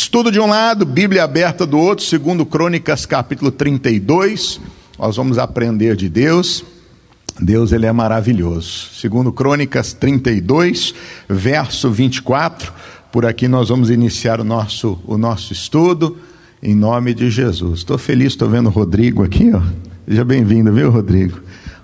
Estudo de um lado, Bíblia aberta do outro, segundo Crônicas capítulo 32. Nós vamos aprender de Deus. Deus ele é maravilhoso. Segundo Crônicas 32, verso 24. Por aqui nós vamos iniciar o nosso o nosso estudo em nome de Jesus. Estou feliz, estou vendo o Rodrigo aqui, ó. Seja bem-vindo, viu, Rodrigo?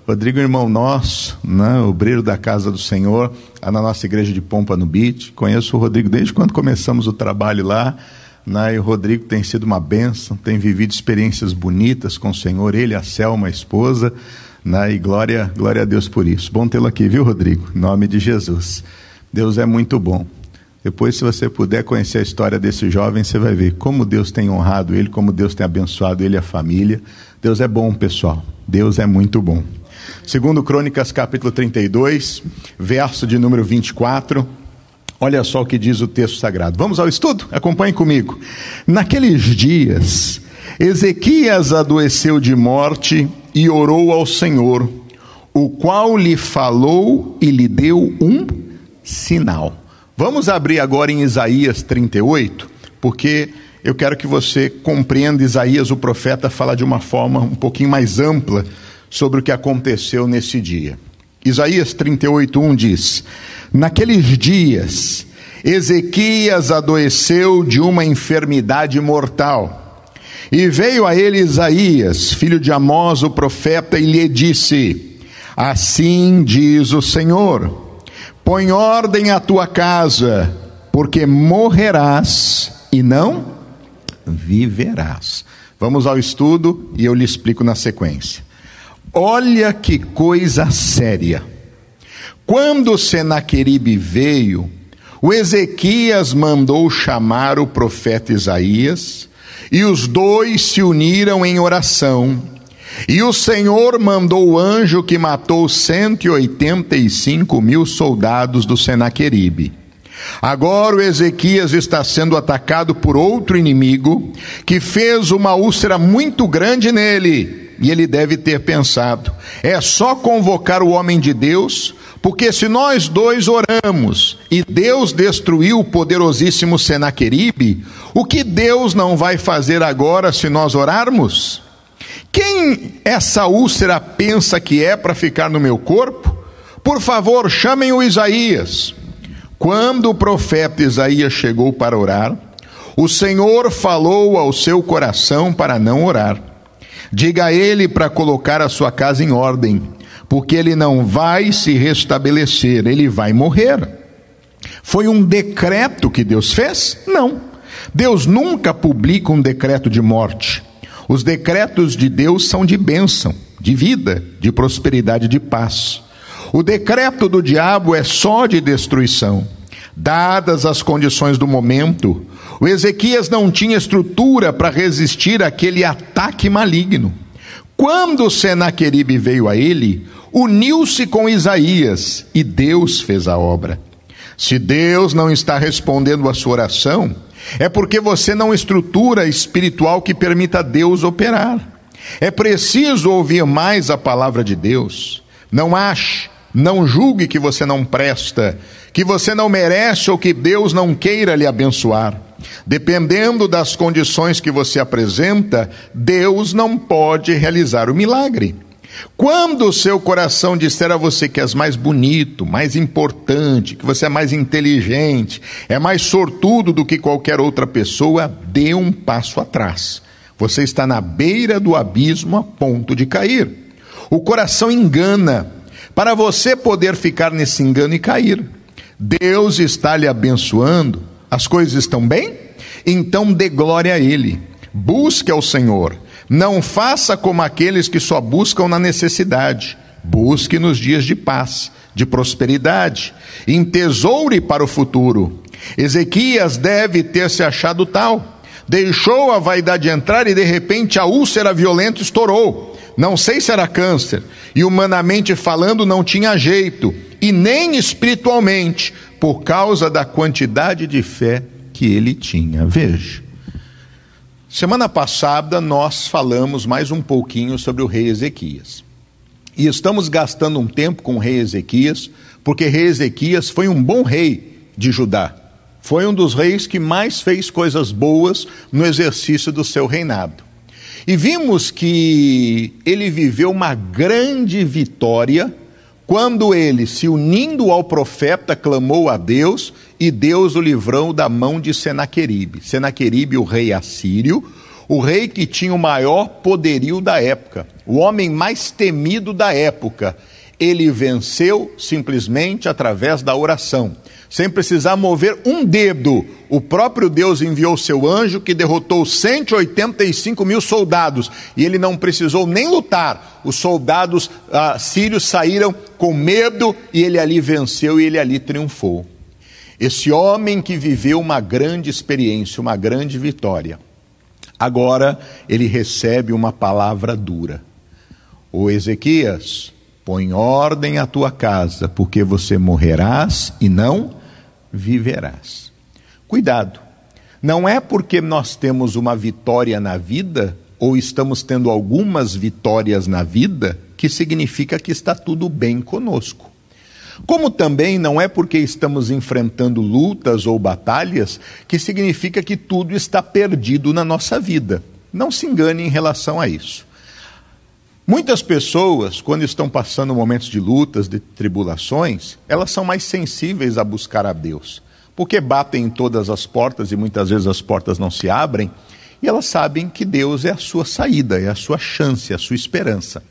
Rodrigo, irmão nosso, né, obreiro da casa do Senhor, na nossa igreja de Pompa no Beach. Conheço o Rodrigo desde quando começamos o trabalho lá. Né, e o Rodrigo tem sido uma bênção, tem vivido experiências bonitas com o Senhor, ele, a Selma, a esposa. Né, e glória, glória a Deus por isso. Bom tê-lo aqui, viu, Rodrigo? Em nome de Jesus. Deus é muito bom. Depois, se você puder conhecer a história desse jovem, você vai ver como Deus tem honrado ele, como Deus tem abençoado ele e a família. Deus é bom, pessoal. Deus é muito bom. Segundo Crônicas, capítulo 32, verso de número 24. Olha só o que diz o texto sagrado. Vamos ao estudo? Acompanhe comigo. Naqueles dias, Ezequias adoeceu de morte e orou ao Senhor, o qual lhe falou e lhe deu um sinal. Vamos abrir agora em Isaías 38, porque eu quero que você compreenda Isaías, o profeta, fala de uma forma um pouquinho mais ampla sobre o que aconteceu nesse dia. Isaías 38:1 diz: Naqueles dias Ezequias adoeceu de uma enfermidade mortal. E veio a ele Isaías, filho de Amós, o profeta, e lhe disse: Assim diz o Senhor: Põe ordem à tua casa, porque morrerás e não viverás. Vamos ao estudo e eu lhe explico na sequência. Olha que coisa séria. Quando Senaqueribe veio, o Ezequias mandou chamar o profeta Isaías, e os dois se uniram em oração. E o Senhor mandou o anjo que matou 185 mil soldados do Senaqueribe. Agora o Ezequias está sendo atacado por outro inimigo que fez uma úlcera muito grande nele e ele deve ter pensado: é só convocar o homem de Deus, porque se nós dois oramos e Deus destruiu o poderosíssimo Senaqueribe, o que Deus não vai fazer agora se nós orarmos? Quem essa úlcera pensa que é para ficar no meu corpo? Por favor, chamem o Isaías. Quando o profeta Isaías chegou para orar, o Senhor falou ao seu coração para não orar. Diga a ele para colocar a sua casa em ordem, porque ele não vai se restabelecer, ele vai morrer. Foi um decreto que Deus fez? Não. Deus nunca publica um decreto de morte. Os decretos de Deus são de bênção, de vida, de prosperidade, de paz. O decreto do diabo é só de destruição. Dadas as condições do momento, o Ezequias não tinha estrutura para resistir àquele ataque maligno. Quando Senaqueribe veio a ele, uniu-se com Isaías e Deus fez a obra. Se Deus não está respondendo a sua oração, é porque você não estrutura espiritual que permita Deus operar. É preciso ouvir mais a palavra de Deus. Não ache, não julgue que você não presta, que você não merece ou que Deus não queira lhe abençoar. Dependendo das condições que você apresenta, Deus não pode realizar o milagre. Quando o seu coração disser a você que és mais bonito, mais importante, que você é mais inteligente, é mais sortudo do que qualquer outra pessoa, dê um passo atrás. Você está na beira do abismo a ponto de cair. O coração engana, para você poder ficar nesse engano e cair. Deus está lhe abençoando as coisas estão bem? Então dê glória a Ele. Busque ao Senhor. Não faça como aqueles que só buscam na necessidade. Busque nos dias de paz, de prosperidade. Entesoure para o futuro. Ezequias deve ter se achado tal. Deixou a vaidade entrar e de repente a úlcera violenta estourou. Não sei se era câncer. E humanamente falando, não tinha jeito. E nem espiritualmente por causa da quantidade de fé que ele tinha. Veja. Semana passada nós falamos mais um pouquinho sobre o rei Ezequias. E estamos gastando um tempo com o rei Ezequias, porque rei Ezequias foi um bom rei de Judá. Foi um dos reis que mais fez coisas boas no exercício do seu reinado. E vimos que ele viveu uma grande vitória quando ele, se unindo ao profeta, clamou a Deus e Deus o livrou da mão de Senaqueribe. Senaqueribe, o rei assírio, o rei que tinha o maior poderio da época, o homem mais temido da época. Ele venceu simplesmente através da oração sem precisar mover um dedo. O próprio Deus enviou seu anjo que derrotou 185 mil soldados e ele não precisou nem lutar. Os soldados ah, sírios saíram com medo e ele ali venceu e ele ali triunfou. Esse homem que viveu uma grande experiência, uma grande vitória, agora ele recebe uma palavra dura. O Ezequias, põe ordem à tua casa, porque você morrerás e não viverás. Cuidado, não é porque nós temos uma vitória na vida, ou estamos tendo algumas vitórias na vida, que significa que está tudo bem conosco. Como também não é porque estamos enfrentando lutas ou batalhas que significa que tudo está perdido na nossa vida. Não se engane em relação a isso. Muitas pessoas, quando estão passando momentos de lutas, de tribulações, elas são mais sensíveis a buscar a Deus, porque batem em todas as portas e muitas vezes as portas não se abrem, e elas sabem que Deus é a sua saída, é a sua chance, é a sua esperança.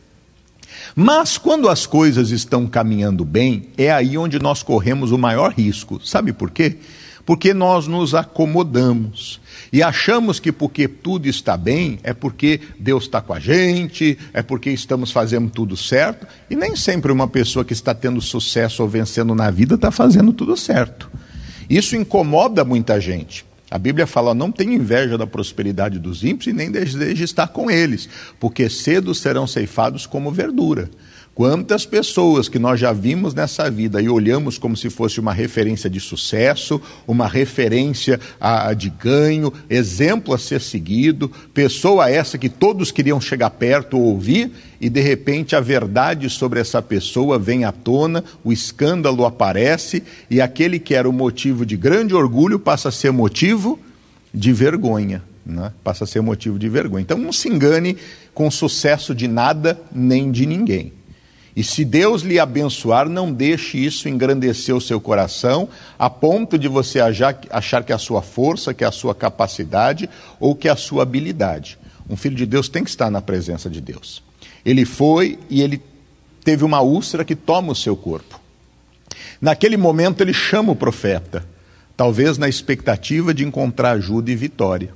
Mas quando as coisas estão caminhando bem, é aí onde nós corremos o maior risco. Sabe por quê? Porque nós nos acomodamos. E achamos que porque tudo está bem, é porque Deus está com a gente, é porque estamos fazendo tudo certo. E nem sempre uma pessoa que está tendo sucesso ou vencendo na vida está fazendo tudo certo. Isso incomoda muita gente. A Bíblia fala: não tenha inveja da prosperidade dos ímpios e nem deseje estar com eles, porque cedo serão ceifados como verdura. Quantas pessoas que nós já vimos nessa vida e olhamos como se fosse uma referência de sucesso, uma referência a, de ganho, exemplo a ser seguido, pessoa essa que todos queriam chegar perto ou ouvir, e de repente a verdade sobre essa pessoa vem à tona, o escândalo aparece, e aquele que era o motivo de grande orgulho passa a ser motivo de vergonha. Né? Passa a ser motivo de vergonha. Então não se engane com sucesso de nada nem de ninguém. E se Deus lhe abençoar, não deixe isso engrandecer o seu coração, a ponto de você achar que é a sua força, que é a sua capacidade ou que é a sua habilidade. Um filho de Deus tem que estar na presença de Deus. Ele foi e ele teve uma úlcera que toma o seu corpo. Naquele momento ele chama o profeta, talvez na expectativa de encontrar ajuda e vitória.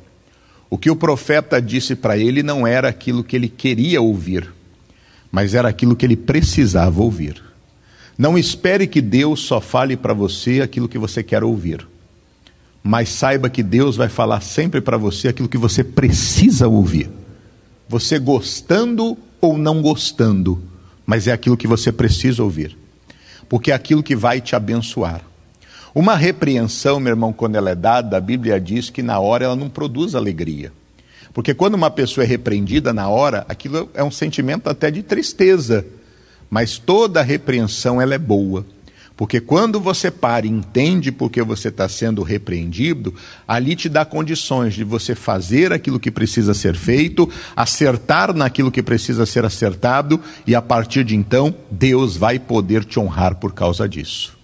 O que o profeta disse para ele não era aquilo que ele queria ouvir mas era aquilo que ele precisava ouvir. Não espere que Deus só fale para você aquilo que você quer ouvir. Mas saiba que Deus vai falar sempre para você aquilo que você precisa ouvir. Você gostando ou não gostando, mas é aquilo que você precisa ouvir. Porque é aquilo que vai te abençoar. Uma repreensão, meu irmão, quando ela é dada, a Bíblia diz que na hora ela não produz alegria. Porque quando uma pessoa é repreendida na hora, aquilo é um sentimento até de tristeza. Mas toda repreensão ela é boa. Porque quando você para e entende porque você está sendo repreendido, ali te dá condições de você fazer aquilo que precisa ser feito, acertar naquilo que precisa ser acertado, e a partir de então, Deus vai poder te honrar por causa disso.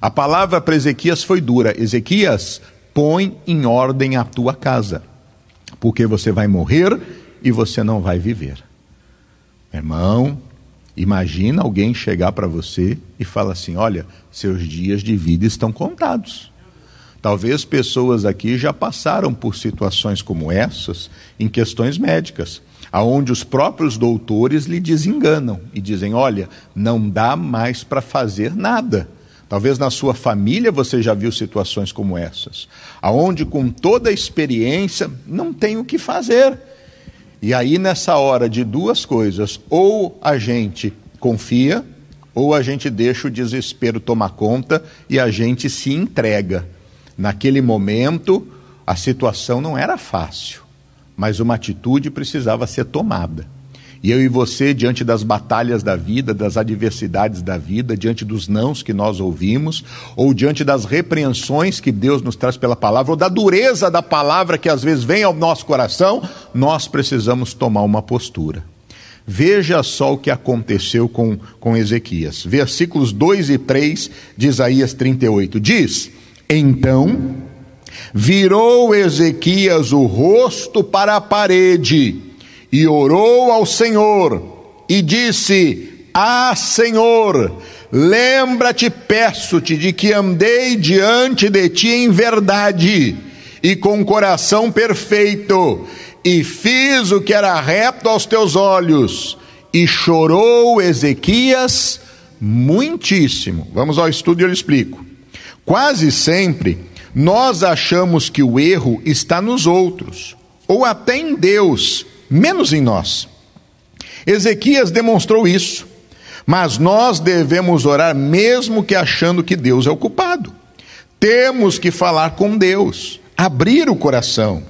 A palavra para Ezequias foi dura: Ezequias, põe em ordem a tua casa porque você vai morrer e você não vai viver. Irmão, imagina alguém chegar para você e falar assim: olha, seus dias de vida estão contados. Talvez pessoas aqui já passaram por situações como essas em questões médicas, aonde os próprios doutores lhe desenganam e dizem: olha, não dá mais para fazer nada Talvez na sua família você já viu situações como essas, aonde com toda a experiência não tem o que fazer. E aí nessa hora de duas coisas, ou a gente confia, ou a gente deixa o desespero tomar conta e a gente se entrega. Naquele momento, a situação não era fácil, mas uma atitude precisava ser tomada. E eu e você, diante das batalhas da vida, das adversidades da vida, diante dos nãos que nós ouvimos, ou diante das repreensões que Deus nos traz pela palavra, ou da dureza da palavra que às vezes vem ao nosso coração, nós precisamos tomar uma postura. Veja só o que aconteceu com, com Ezequias. Versículos 2 e 3 de Isaías 38. Diz: Então virou Ezequias o rosto para a parede e orou ao Senhor e disse: Ah, Senhor, lembra-te, peço-te, de que andei diante de ti em verdade e com coração perfeito e fiz o que era reto aos teus olhos. E chorou Ezequias muitíssimo. Vamos ao estudo e eu explico. Quase sempre nós achamos que o erro está nos outros, ou até em Deus, menos em nós. Ezequias demonstrou isso, mas nós devemos orar mesmo que achando que Deus é o culpado. Temos que falar com Deus, abrir o coração.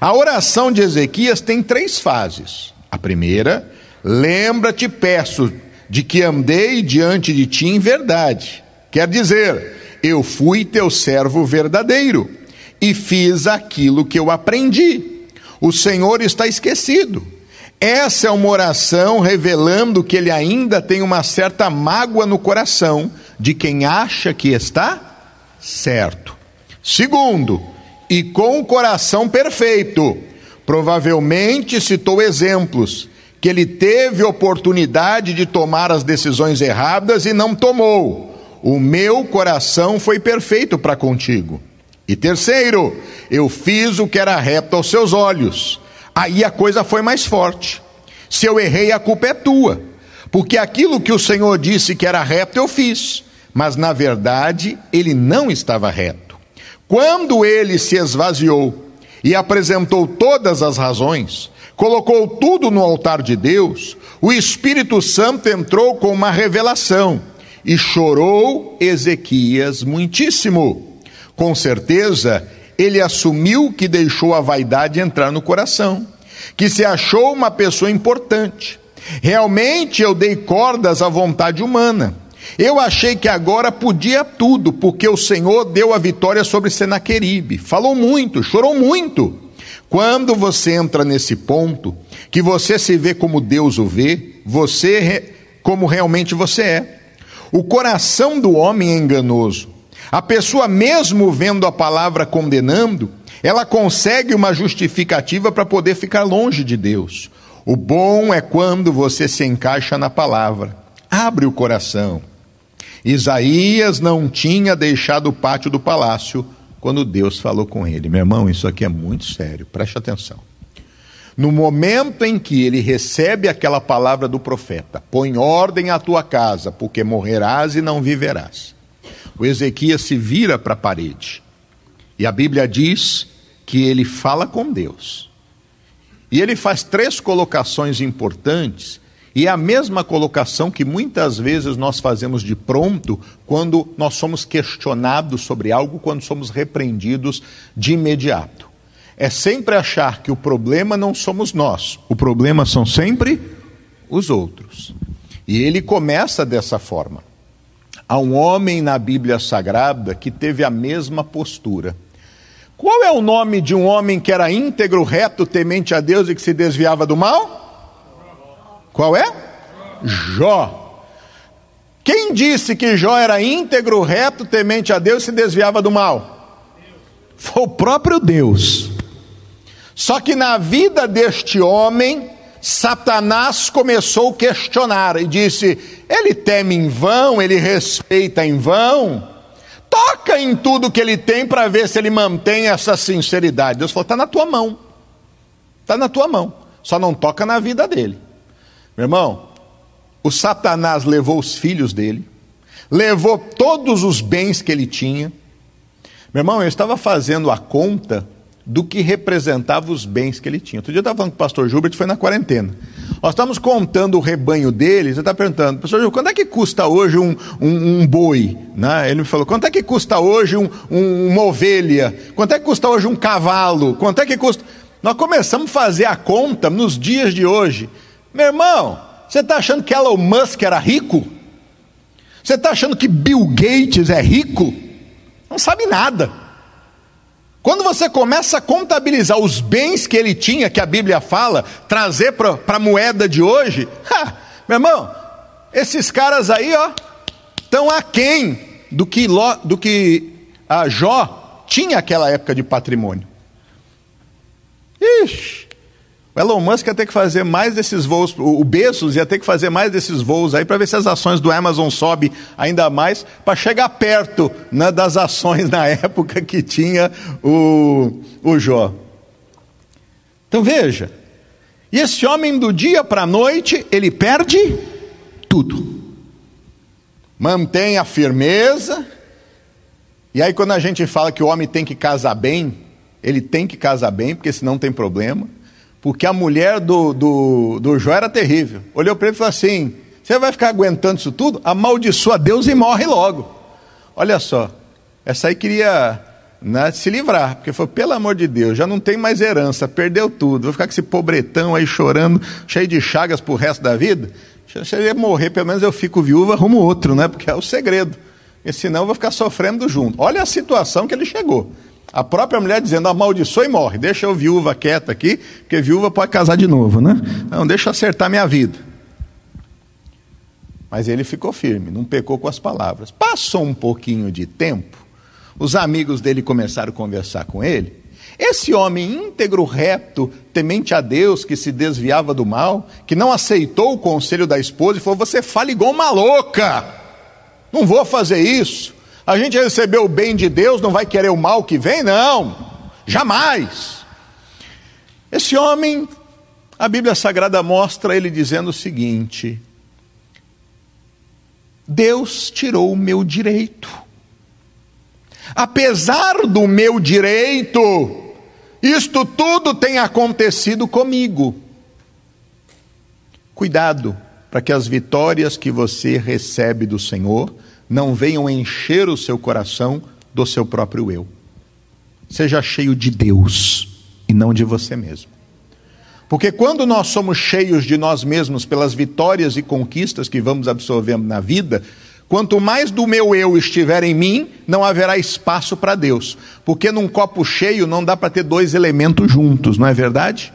A oração de Ezequias tem três fases. A primeira, lembra-te, peço, de que andei diante de ti em verdade. Quer dizer, eu fui teu servo verdadeiro e fiz aquilo que eu aprendi. O Senhor está esquecido. Essa é uma oração revelando que ele ainda tem uma certa mágoa no coração de quem acha que está certo. Segundo, e com o coração perfeito. Provavelmente citou exemplos que ele teve oportunidade de tomar as decisões erradas e não tomou. O meu coração foi perfeito para contigo. E terceiro, eu fiz o que era reto aos seus olhos. Aí a coisa foi mais forte. Se eu errei, a culpa é tua. Porque aquilo que o Senhor disse que era reto, eu fiz. Mas na verdade, ele não estava reto. Quando ele se esvaziou e apresentou todas as razões, colocou tudo no altar de Deus, o Espírito Santo entrou com uma revelação e chorou Ezequias muitíssimo. Com certeza, ele assumiu que deixou a vaidade entrar no coração, que se achou uma pessoa importante. Realmente eu dei cordas à vontade humana eu achei que agora podia tudo, porque o Senhor deu a vitória sobre Senaqueribe. Falou muito, chorou muito. Quando você entra nesse ponto, que você se vê como Deus o vê, você como realmente você é. O coração do homem é enganoso. A pessoa, mesmo vendo a palavra condenando, ela consegue uma justificativa para poder ficar longe de Deus. O bom é quando você se encaixa na palavra. Abre o coração. Isaías não tinha deixado o pátio do palácio quando Deus falou com ele. Meu irmão, isso aqui é muito sério, preste atenção. No momento em que ele recebe aquela palavra do profeta: põe ordem à tua casa, porque morrerás e não viverás. O Ezequias se vira para a parede. E a Bíblia diz que ele fala com Deus. E ele faz três colocações importantes e é a mesma colocação que muitas vezes nós fazemos de pronto quando nós somos questionados sobre algo, quando somos repreendidos de imediato. É sempre achar que o problema não somos nós, o problema são sempre os outros. E ele começa dessa forma. Há um homem na Bíblia Sagrada que teve a mesma postura. Qual é o nome de um homem que era íntegro, reto, temente a Deus e que se desviava do mal? Qual é? Jó. Quem disse que Jó era íntegro, reto, temente a Deus e se desviava do mal? Foi o próprio Deus. Só que na vida deste homem, Satanás começou a questionar e disse: ele teme em vão, ele respeita em vão. Toca em tudo que ele tem para ver se ele mantém essa sinceridade. Deus falou: está na tua mão. Está na tua mão. Só não toca na vida dele. Meu irmão, o Satanás levou os filhos dele, levou todos os bens que ele tinha. Meu irmão, eu estava fazendo a conta do que representava os bens que ele tinha. Outro dia eu estava falando com o pastor Gilbert, foi na quarentena. Nós estamos contando o rebanho dele, você está perguntando, pastor Gilbert, quanto é que custa hoje um, um, um, boi? Né? Ele me falou, quanto é que custa hoje um, uma ovelha? Quanto é que custa hoje um cavalo? Quanto é que custa... Nós começamos a fazer a conta nos dias de hoje. Meu irmão, você está achando que Elon Musk era rico? Você está achando que Bill Gates é rico? Não sabe nada. Quando você começa a contabilizar os bens que ele tinha, que a Bíblia fala, trazer para a moeda de hoje, ha, meu irmão, esses caras aí, ó, estão aquém do que, do que a Jó tinha aquela época de patrimônio. Ixi, o Elon Musk ia ter que fazer mais desses voos, o Bezos ia ter que fazer mais desses voos aí para ver se as ações do Amazon sobem ainda mais, para chegar perto né, das ações na época que tinha o, o Jó. Então veja, e esse homem do dia para a noite, ele perde tudo. Mantém a firmeza, e aí quando a gente fala que o homem tem que casar bem, ele tem que casar bem, porque senão tem problema porque a mulher do, do, do Jó era terrível. Olhou para ele e falou assim: Você vai ficar aguentando isso tudo? Amaldiçoa Deus e morre logo. Olha só, essa aí queria né, se livrar, porque foi pelo amor de Deus, já não tem mais herança, perdeu tudo, vou ficar com esse pobretão aí chorando, cheio de chagas pro resto da vida. Se ele morrer, pelo menos eu fico viúva, arrumo outro, né? Porque é o segredo. Porque senão eu vou ficar sofrendo junto. Olha a situação que ele chegou. A própria mulher dizendo, amaldiçoa e morre. Deixa eu viúva quieta aqui, porque viúva pode casar de novo, né? Não, deixa eu acertar minha vida. Mas ele ficou firme, não pecou com as palavras. Passou um pouquinho de tempo, os amigos dele começaram a conversar com ele. Esse homem íntegro, reto, temente a Deus, que se desviava do mal, que não aceitou o conselho da esposa e falou: Você fala igual uma louca, não vou fazer isso. A gente recebeu o bem de Deus, não vai querer o mal que vem? Não, jamais. Esse homem, a Bíblia Sagrada mostra ele dizendo o seguinte: Deus tirou o meu direito. Apesar do meu direito, isto tudo tem acontecido comigo. Cuidado para que as vitórias que você recebe do Senhor não venham encher o seu coração do seu próprio eu. Seja cheio de Deus e não de você mesmo. Porque quando nós somos cheios de nós mesmos pelas vitórias e conquistas que vamos absorvendo na vida, quanto mais do meu eu estiver em mim, não haverá espaço para Deus. Porque num copo cheio não dá para ter dois elementos juntos, não é verdade?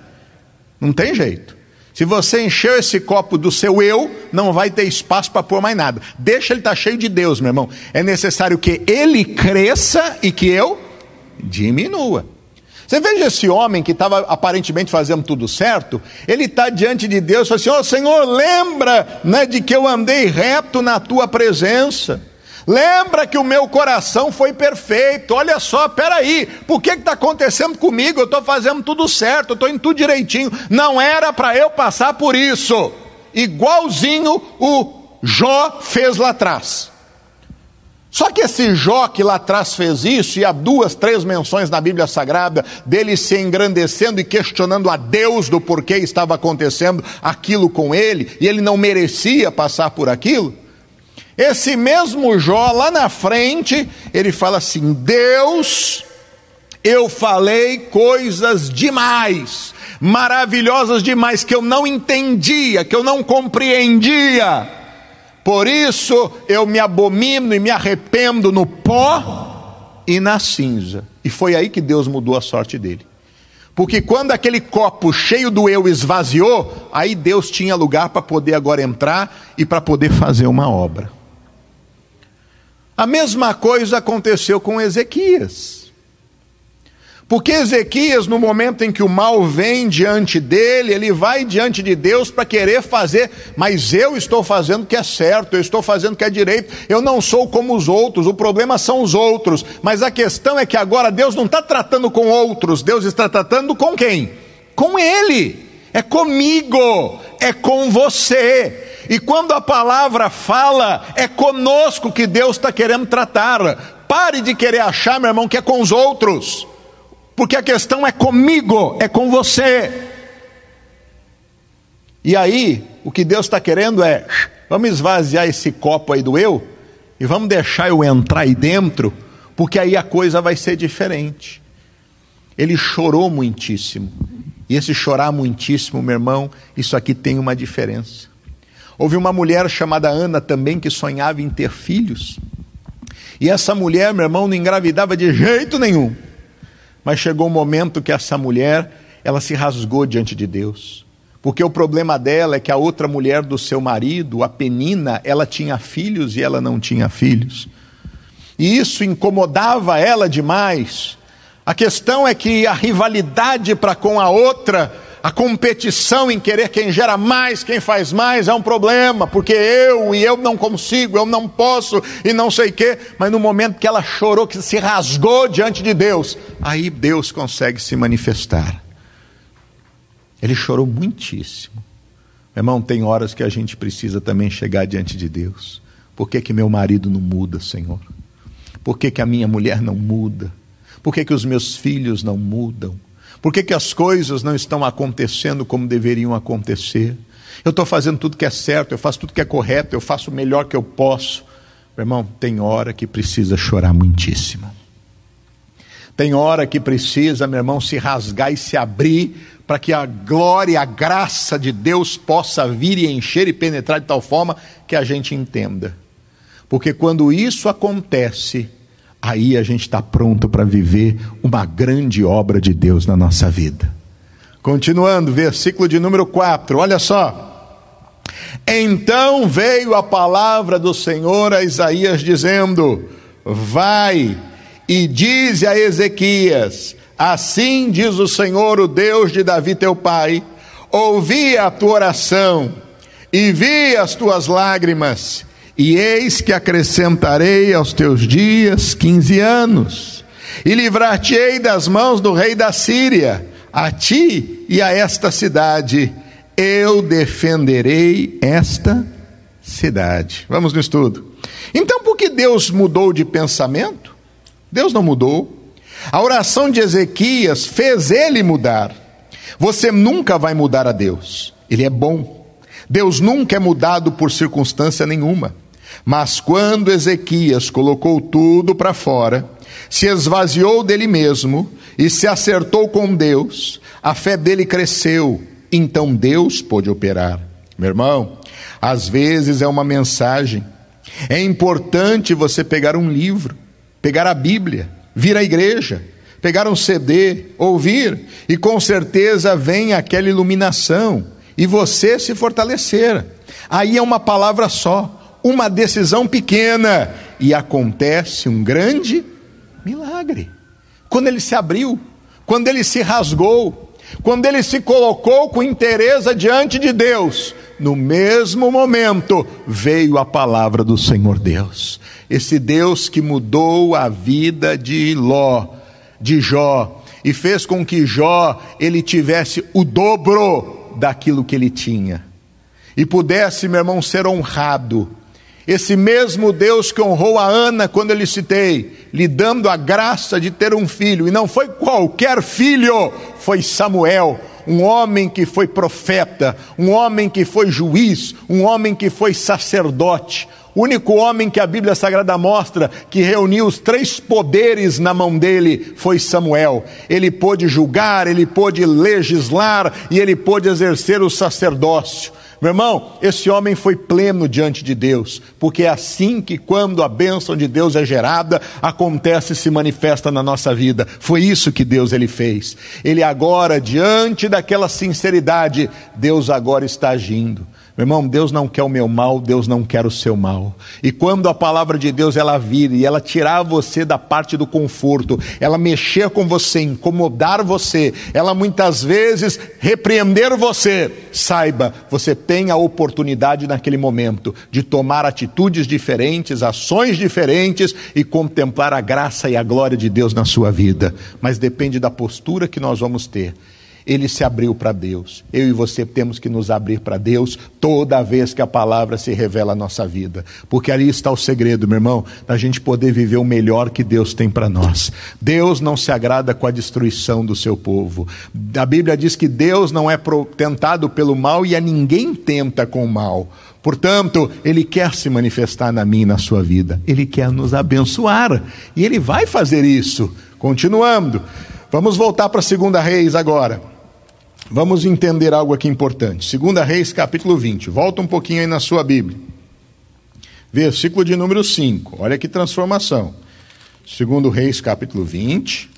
Não tem jeito. Se você encheu esse copo do seu eu, não vai ter espaço para pôr mais nada. Deixa ele estar tá cheio de Deus, meu irmão. É necessário que ele cresça e que eu diminua. Você veja esse homem que estava aparentemente fazendo tudo certo, ele está diante de Deus e fala assim: Ó oh, Senhor, lembra né, de que eu andei reto na tua presença. Lembra que o meu coração foi perfeito. Olha só, peraí, por que está acontecendo comigo? Eu estou fazendo tudo certo, estou em tudo direitinho. Não era para eu passar por isso. Igualzinho o Jó fez lá atrás. Só que esse Jó que lá atrás fez isso, e há duas, três menções na Bíblia Sagrada dele se engrandecendo e questionando a Deus do porquê estava acontecendo aquilo com ele, e ele não merecia passar por aquilo. Esse mesmo Jó, lá na frente, ele fala assim: Deus, eu falei coisas demais, maravilhosas demais, que eu não entendia, que eu não compreendia. Por isso eu me abomino e me arrependo no pó e na cinza. E foi aí que Deus mudou a sorte dele. Porque quando aquele copo cheio do eu esvaziou, aí Deus tinha lugar para poder agora entrar e para poder fazer uma obra. A mesma coisa aconteceu com Ezequias. Porque Ezequias, no momento em que o mal vem diante dele, ele vai diante de Deus para querer fazer, mas eu estou fazendo o que é certo, eu estou fazendo o que é direito, eu não sou como os outros, o problema são os outros, mas a questão é que agora Deus não está tratando com outros, Deus está tratando com quem? Com Ele, é comigo, é com você. E quando a palavra fala, é conosco que Deus está querendo tratar. Pare de querer achar, meu irmão, que é com os outros, porque a questão é comigo, é com você. E aí, o que Deus está querendo é: vamos esvaziar esse copo aí do eu e vamos deixar eu entrar aí dentro, porque aí a coisa vai ser diferente. Ele chorou muitíssimo. E esse chorar muitíssimo, meu irmão, isso aqui tem uma diferença. Houve uma mulher chamada Ana também que sonhava em ter filhos. E essa mulher, meu irmão, não engravidava de jeito nenhum. Mas chegou um momento que essa mulher, ela se rasgou diante de Deus. Porque o problema dela é que a outra mulher do seu marido, a Penina, ela tinha filhos e ela não tinha filhos. E isso incomodava ela demais. A questão é que a rivalidade para com a outra, a competição em querer quem gera mais, quem faz mais, é um problema, porque eu e eu não consigo, eu não posso e não sei o quê. Mas no momento que ela chorou, que se rasgou diante de Deus, aí Deus consegue se manifestar. Ele chorou muitíssimo. Meu irmão, tem horas que a gente precisa também chegar diante de Deus. Por que, que meu marido não muda, Senhor? Por que, que a minha mulher não muda? Por que, que os meus filhos não mudam? Por que, que as coisas não estão acontecendo como deveriam acontecer? Eu estou fazendo tudo que é certo, eu faço tudo que é correto, eu faço o melhor que eu posso. Meu irmão, tem hora que precisa chorar muitíssimo. Tem hora que precisa, meu irmão, se rasgar e se abrir para que a glória, a graça de Deus possa vir e encher e penetrar de tal forma que a gente entenda. Porque quando isso acontece, aí a gente está pronto para viver uma grande obra de Deus na nossa vida. Continuando, versículo de número 4, olha só. Então veio a palavra do Senhor a Isaías dizendo: Vai e dize a Ezequias: Assim diz o Senhor, o Deus de Davi teu pai: Ouvi a tua oração e vi as tuas lágrimas, e eis que acrescentarei aos teus dias quinze anos, e livrar-te-ei das mãos do rei da Síria, a ti e a esta cidade, eu defenderei esta cidade. Vamos no estudo. Então, por que Deus mudou de pensamento? Deus não mudou. A oração de Ezequias fez ele mudar. Você nunca vai mudar a Deus, ele é bom. Deus nunca é mudado por circunstância nenhuma. Mas quando Ezequias colocou tudo para fora, se esvaziou dele mesmo e se acertou com Deus, a fé dele cresceu, então Deus pôde operar. Meu irmão, às vezes é uma mensagem. É importante você pegar um livro, pegar a Bíblia, vir à igreja, pegar um CD, ouvir, e com certeza vem aquela iluminação, e você se fortalecer. Aí é uma palavra só, uma decisão pequena, e acontece um grande milagre. Quando ele se abriu, quando ele se rasgou, quando ele se colocou com interesse diante de Deus, no mesmo momento veio a palavra do Senhor Deus. Esse Deus que mudou a vida de Ló, de Jó, e fez com que Jó ele tivesse o dobro daquilo que ele tinha. E pudesse, meu irmão, ser honrado. Esse mesmo Deus que honrou a Ana quando eu lhe citei, lhe dando a graça de ter um filho, e não foi qualquer filho, foi Samuel, um homem que foi profeta, um homem que foi juiz, um homem que foi sacerdote, o único homem que a Bíblia Sagrada mostra que reuniu os três poderes na mão dele foi Samuel. Ele pôde julgar, ele pôde legislar e ele pôde exercer o sacerdócio. Meu irmão, esse homem foi pleno diante de Deus, porque é assim que, quando a bênção de Deus é gerada, acontece e se manifesta na nossa vida. Foi isso que Deus ele fez. Ele agora, diante daquela sinceridade, Deus agora está agindo. Meu irmão, Deus não quer o meu mal, Deus não quer o seu mal. E quando a palavra de Deus ela vir e ela tirar você da parte do conforto, ela mexer com você, incomodar você, ela muitas vezes repreender você, saiba, você tem a oportunidade naquele momento de tomar atitudes diferentes, ações diferentes e contemplar a graça e a glória de Deus na sua vida. Mas depende da postura que nós vamos ter ele se abriu para Deus. Eu e você temos que nos abrir para Deus toda vez que a palavra se revela à nossa vida. Porque ali está o segredo, meu irmão, da gente poder viver o melhor que Deus tem para nós. Deus não se agrada com a destruição do seu povo. A Bíblia diz que Deus não é tentado pelo mal e a ninguém tenta com o mal. Portanto, Ele quer se manifestar na minha e na sua vida. Ele quer nos abençoar. E Ele vai fazer isso. Continuando. Vamos voltar para segunda reis agora. Vamos entender algo aqui importante. Segunda Reis, capítulo 20. Volta um pouquinho aí na sua Bíblia. Versículo de número 5. Olha que transformação. Segundo Reis, capítulo 20.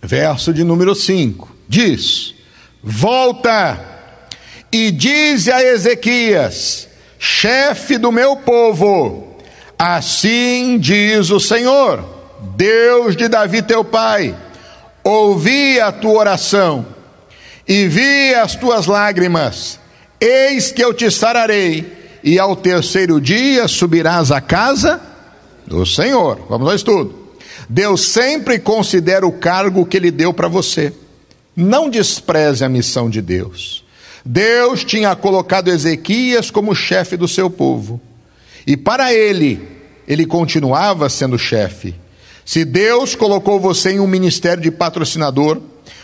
Verso de número 5. Diz: Volta e dize a Ezequias: chefe do meu povo, assim diz o Senhor, Deus de Davi teu pai, ouvi a tua oração e vi as tuas lágrimas, eis que eu te sararei, e ao terceiro dia subirás à casa do Senhor. Vamos ao estudo. Deus sempre considera o cargo que ele deu para você. Não despreze a missão de Deus. Deus tinha colocado Ezequias como chefe do seu povo. E para ele, ele continuava sendo chefe. Se Deus colocou você em um ministério de patrocinador,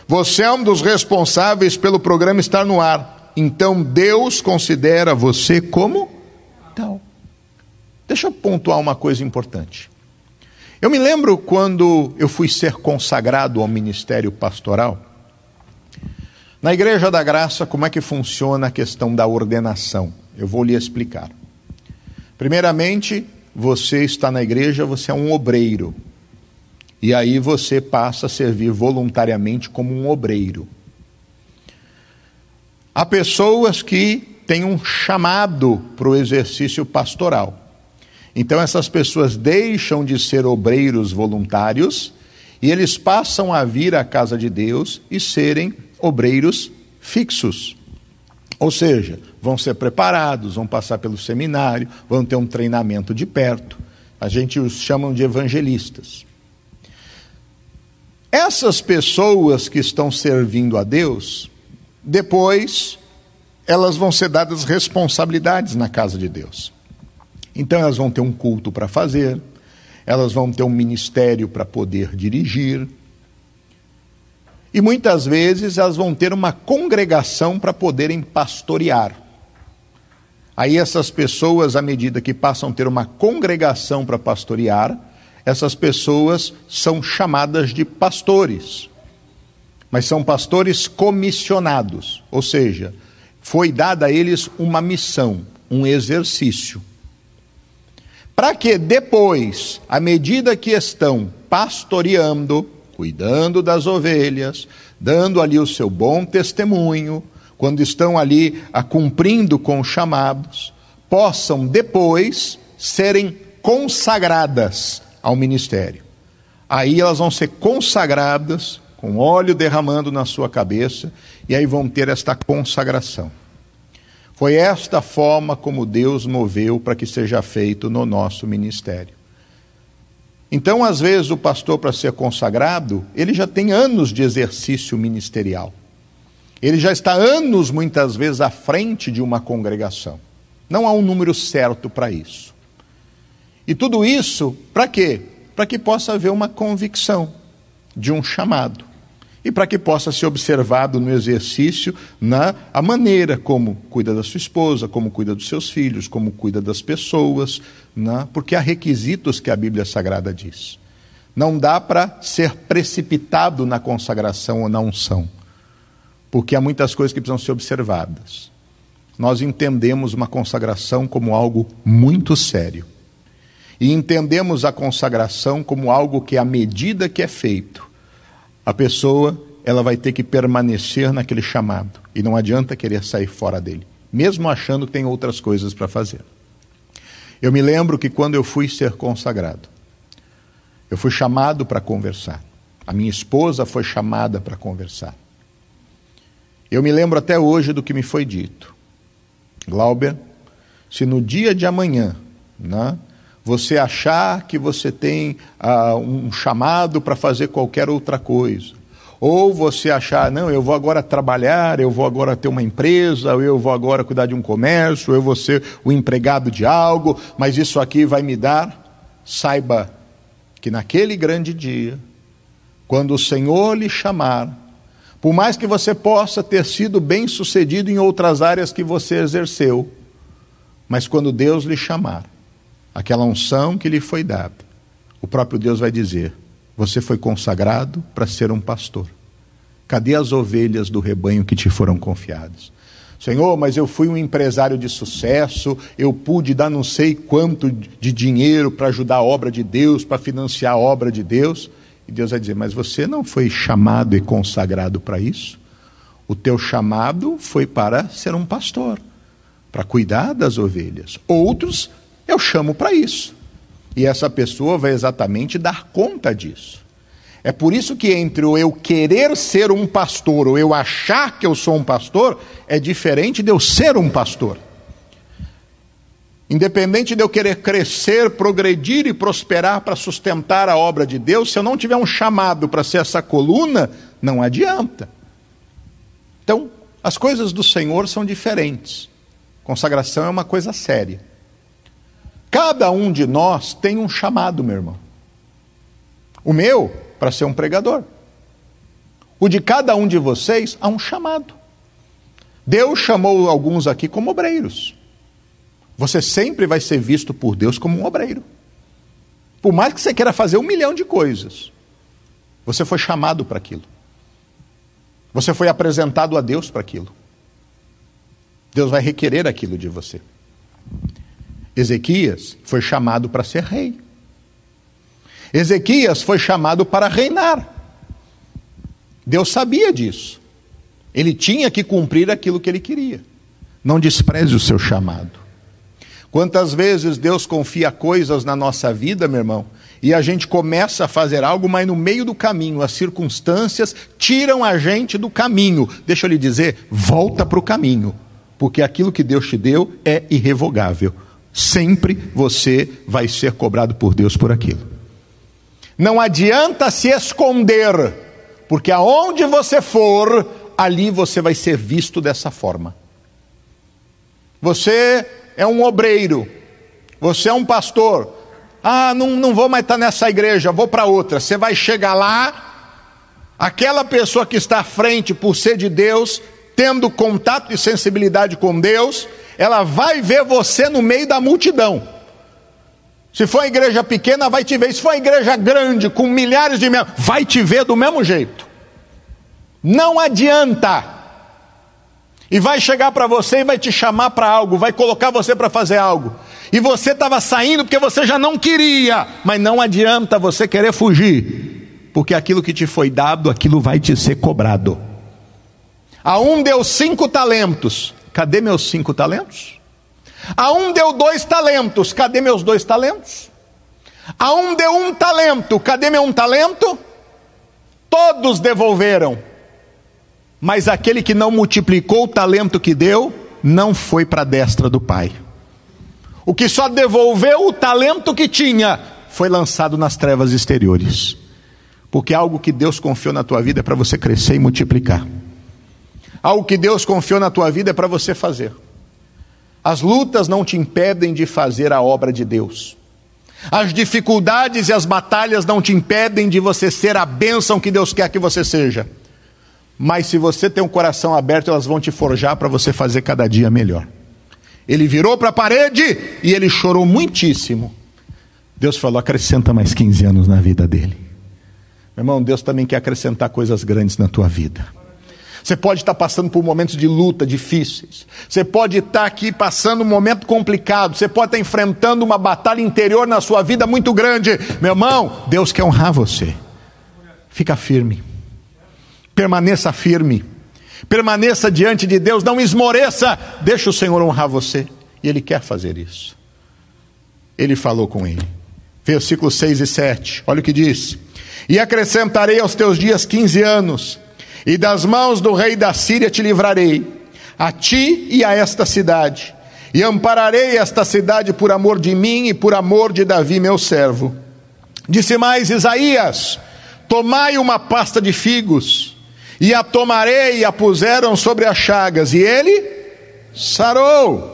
você é um dos responsáveis pelo programa estar no ar. Então Deus considera você como tal. Deixa eu pontuar uma coisa importante. Eu me lembro quando eu fui ser consagrado ao ministério pastoral. Na Igreja da Graça, como é que funciona a questão da ordenação? Eu vou lhe explicar. Primeiramente, você está na igreja, você é um obreiro. E aí você passa a servir voluntariamente como um obreiro. Há pessoas que têm um chamado para o exercício pastoral. Então essas pessoas deixam de ser obreiros voluntários e eles passam a vir à casa de Deus e serem obreiros fixos. Ou seja, vão ser preparados, vão passar pelo seminário, vão ter um treinamento de perto. A gente os chamam de evangelistas. Essas pessoas que estão servindo a Deus, depois elas vão ser dadas responsabilidades na casa de Deus. Então elas vão ter um culto para fazer, elas vão ter um ministério para poder dirigir, e muitas vezes elas vão ter uma congregação para poderem pastorear. Aí essas pessoas, à medida que passam a ter uma congregação para pastorear, essas pessoas são chamadas de pastores. Mas são pastores comissionados, ou seja, foi dada a eles uma missão, um exercício. Para que depois, à medida que estão pastoreando, cuidando das ovelhas, dando ali o seu bom testemunho, quando estão ali a cumprindo com os chamados, possam depois serem consagradas ao ministério. Aí elas vão ser consagradas, com óleo derramando na sua cabeça, e aí vão ter esta consagração. Foi esta forma como Deus moveu para que seja feito no nosso ministério. Então, às vezes, o pastor, para ser consagrado, ele já tem anos de exercício ministerial. Ele já está anos, muitas vezes, à frente de uma congregação. Não há um número certo para isso. E tudo isso, para quê? Para que possa haver uma convicção de um chamado e para que possa ser observado no exercício na a maneira como cuida da sua esposa, como cuida dos seus filhos, como cuida das pessoas, porque há requisitos que a Bíblia Sagrada diz. Não dá para ser precipitado na consagração ou na unção, porque há muitas coisas que precisam ser observadas. Nós entendemos uma consagração como algo muito sério. E entendemos a consagração como algo que, à medida que é feito, a pessoa ela vai ter que permanecer naquele chamado e não adianta querer sair fora dele, mesmo achando que tem outras coisas para fazer. Eu me lembro que quando eu fui ser consagrado, eu fui chamado para conversar. A minha esposa foi chamada para conversar. Eu me lembro até hoje do que me foi dito. Glauber, se no dia de amanhã, né, você achar que você tem ah, um chamado para fazer qualquer outra coisa, ou você achar, não, eu vou agora trabalhar, eu vou agora ter uma empresa, eu vou agora cuidar de um comércio, eu vou ser o empregado de algo, mas isso aqui vai me dar. Saiba que naquele grande dia, quando o Senhor lhe chamar, por mais que você possa ter sido bem sucedido em outras áreas que você exerceu, mas quando Deus lhe chamar, aquela unção que lhe foi dada, o próprio Deus vai dizer: Você foi consagrado para ser um pastor. Cadê as ovelhas do rebanho que te foram confiadas? Senhor, mas eu fui um empresário de sucesso, eu pude dar não sei quanto de dinheiro para ajudar a obra de Deus, para financiar a obra de Deus. E Deus vai dizer: Mas você não foi chamado e consagrado para isso? O teu chamado foi para ser um pastor, para cuidar das ovelhas. Outros eu chamo para isso. E essa pessoa vai exatamente dar conta disso. É por isso que entre o eu querer ser um pastor ou eu achar que eu sou um pastor, é diferente de eu ser um pastor. Independente de eu querer crescer, progredir e prosperar para sustentar a obra de Deus, se eu não tiver um chamado para ser essa coluna, não adianta. Então, as coisas do Senhor são diferentes. Consagração é uma coisa séria. Cada um de nós tem um chamado, meu irmão. O meu para ser um pregador. O de cada um de vocês há um chamado. Deus chamou alguns aqui como obreiros. Você sempre vai ser visto por Deus como um obreiro. Por mais que você queira fazer um milhão de coisas, você foi chamado para aquilo. Você foi apresentado a Deus para aquilo. Deus vai requerer aquilo de você. Ezequias foi chamado para ser rei. Ezequias foi chamado para reinar. Deus sabia disso. Ele tinha que cumprir aquilo que ele queria. Não despreze o seu chamado. Quantas vezes Deus confia coisas na nossa vida, meu irmão, e a gente começa a fazer algo, mas no meio do caminho as circunstâncias tiram a gente do caminho. Deixa eu lhe dizer, volta para o caminho, porque aquilo que Deus te deu é irrevogável. Sempre você vai ser cobrado por Deus por aquilo. Não adianta se esconder, porque aonde você for, ali você vai ser visto dessa forma. Você é um obreiro, você é um pastor. Ah, não, não vou mais estar nessa igreja, vou para outra. Você vai chegar lá, aquela pessoa que está à frente por ser de Deus, tendo contato e sensibilidade com Deus, ela vai ver você no meio da multidão. Se for uma igreja pequena, vai te ver. Se for uma igreja grande, com milhares de membros, vai te ver do mesmo jeito. Não adianta. E vai chegar para você e vai te chamar para algo, vai colocar você para fazer algo. E você estava saindo porque você já não queria, mas não adianta você querer fugir, porque aquilo que te foi dado, aquilo vai te ser cobrado. A um deu cinco talentos, cadê meus cinco talentos? A um deu dois talentos, cadê meus dois talentos? A um deu um talento, cadê meu um talento? Todos devolveram, mas aquele que não multiplicou o talento que deu, não foi para a destra do Pai. O que só devolveu o talento que tinha, foi lançado nas trevas exteriores. Porque algo que Deus confiou na tua vida é para você crescer e multiplicar. Algo que Deus confiou na tua vida é para você fazer. As lutas não te impedem de fazer a obra de Deus. As dificuldades e as batalhas não te impedem de você ser a bênção que Deus quer que você seja. Mas se você tem um coração aberto, elas vão te forjar para você fazer cada dia melhor. Ele virou para a parede e ele chorou muitíssimo. Deus falou: acrescenta mais 15 anos na vida dele. Meu irmão, Deus também quer acrescentar coisas grandes na tua vida. Você pode estar passando por momentos de luta difíceis. Você pode estar aqui passando um momento complicado. Você pode estar enfrentando uma batalha interior na sua vida muito grande. Meu irmão, Deus quer honrar você. Fica firme. Permaneça firme. Permaneça diante de Deus. Não esmoreça. Deixa o Senhor honrar você. E Ele quer fazer isso. Ele falou com ele. Versículos 6 e 7. Olha o que diz. E acrescentarei aos teus dias 15 anos e das mãos do rei da Síria te livrarei, a ti e a esta cidade, e ampararei esta cidade por amor de mim e por amor de Davi, meu servo. Disse mais Isaías: Tomai uma pasta de figos, e a tomarei, e a puseram sobre as chagas, e ele sarou.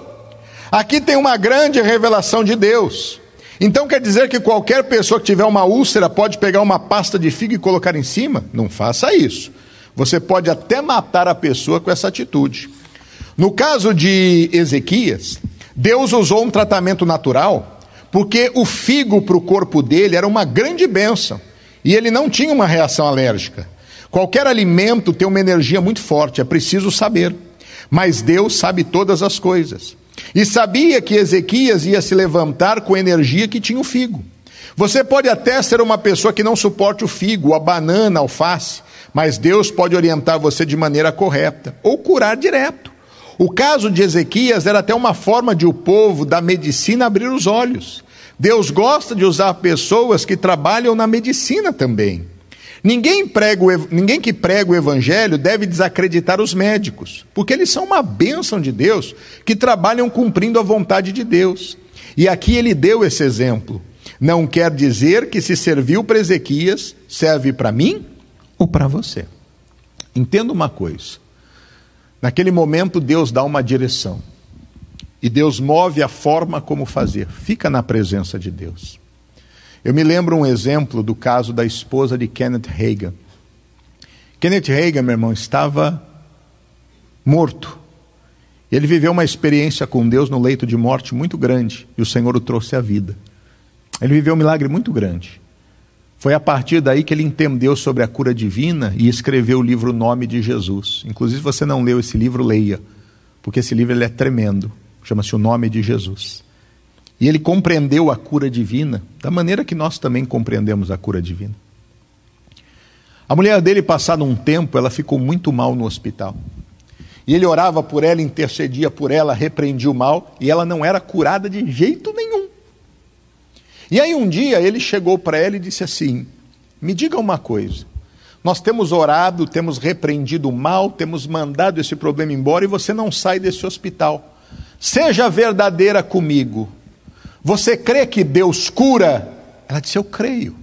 Aqui tem uma grande revelação de Deus. Então quer dizer que qualquer pessoa que tiver uma úlcera pode pegar uma pasta de figo e colocar em cima? Não faça isso. Você pode até matar a pessoa com essa atitude. No caso de Ezequias, Deus usou um tratamento natural porque o figo para o corpo dele era uma grande bênção e ele não tinha uma reação alérgica. Qualquer alimento tem uma energia muito forte, é preciso saber. Mas Deus sabe todas as coisas. E sabia que Ezequias ia se levantar com a energia que tinha o figo. Você pode até ser uma pessoa que não suporte o figo, a banana, a alface, mas Deus pode orientar você de maneira correta ou curar direto. O caso de Ezequias era até uma forma de o povo da medicina abrir os olhos. Deus gosta de usar pessoas que trabalham na medicina também. Ninguém, prega o, ninguém que prega o evangelho deve desacreditar os médicos, porque eles são uma bênção de Deus que trabalham cumprindo a vontade de Deus. E aqui ele deu esse exemplo. Não quer dizer que se serviu para Ezequias, serve para mim ou para você. Entenda uma coisa. Naquele momento, Deus dá uma direção. E Deus move a forma como fazer. Fica na presença de Deus. Eu me lembro um exemplo do caso da esposa de Kenneth Reagan. Kenneth Reagan, meu irmão, estava morto. Ele viveu uma experiência com Deus no leito de morte muito grande e o Senhor o trouxe à vida. Ele viveu um milagre muito grande. Foi a partir daí que ele entendeu sobre a cura divina e escreveu o livro Nome de Jesus. Inclusive, se você não leu esse livro, leia, porque esse livro ele é tremendo. Chama-se O Nome de Jesus. E ele compreendeu a cura divina da maneira que nós também compreendemos a cura divina. A mulher dele, passado um tempo, ela ficou muito mal no hospital. E ele orava por ela, intercedia por ela, repreendia o mal, e ela não era curada de jeito nenhum. E aí um dia ele chegou para ela e disse assim: Me diga uma coisa. Nós temos orado, temos repreendido o mal, temos mandado esse problema embora e você não sai desse hospital. Seja verdadeira comigo. Você crê que Deus cura? Ela disse: Eu creio.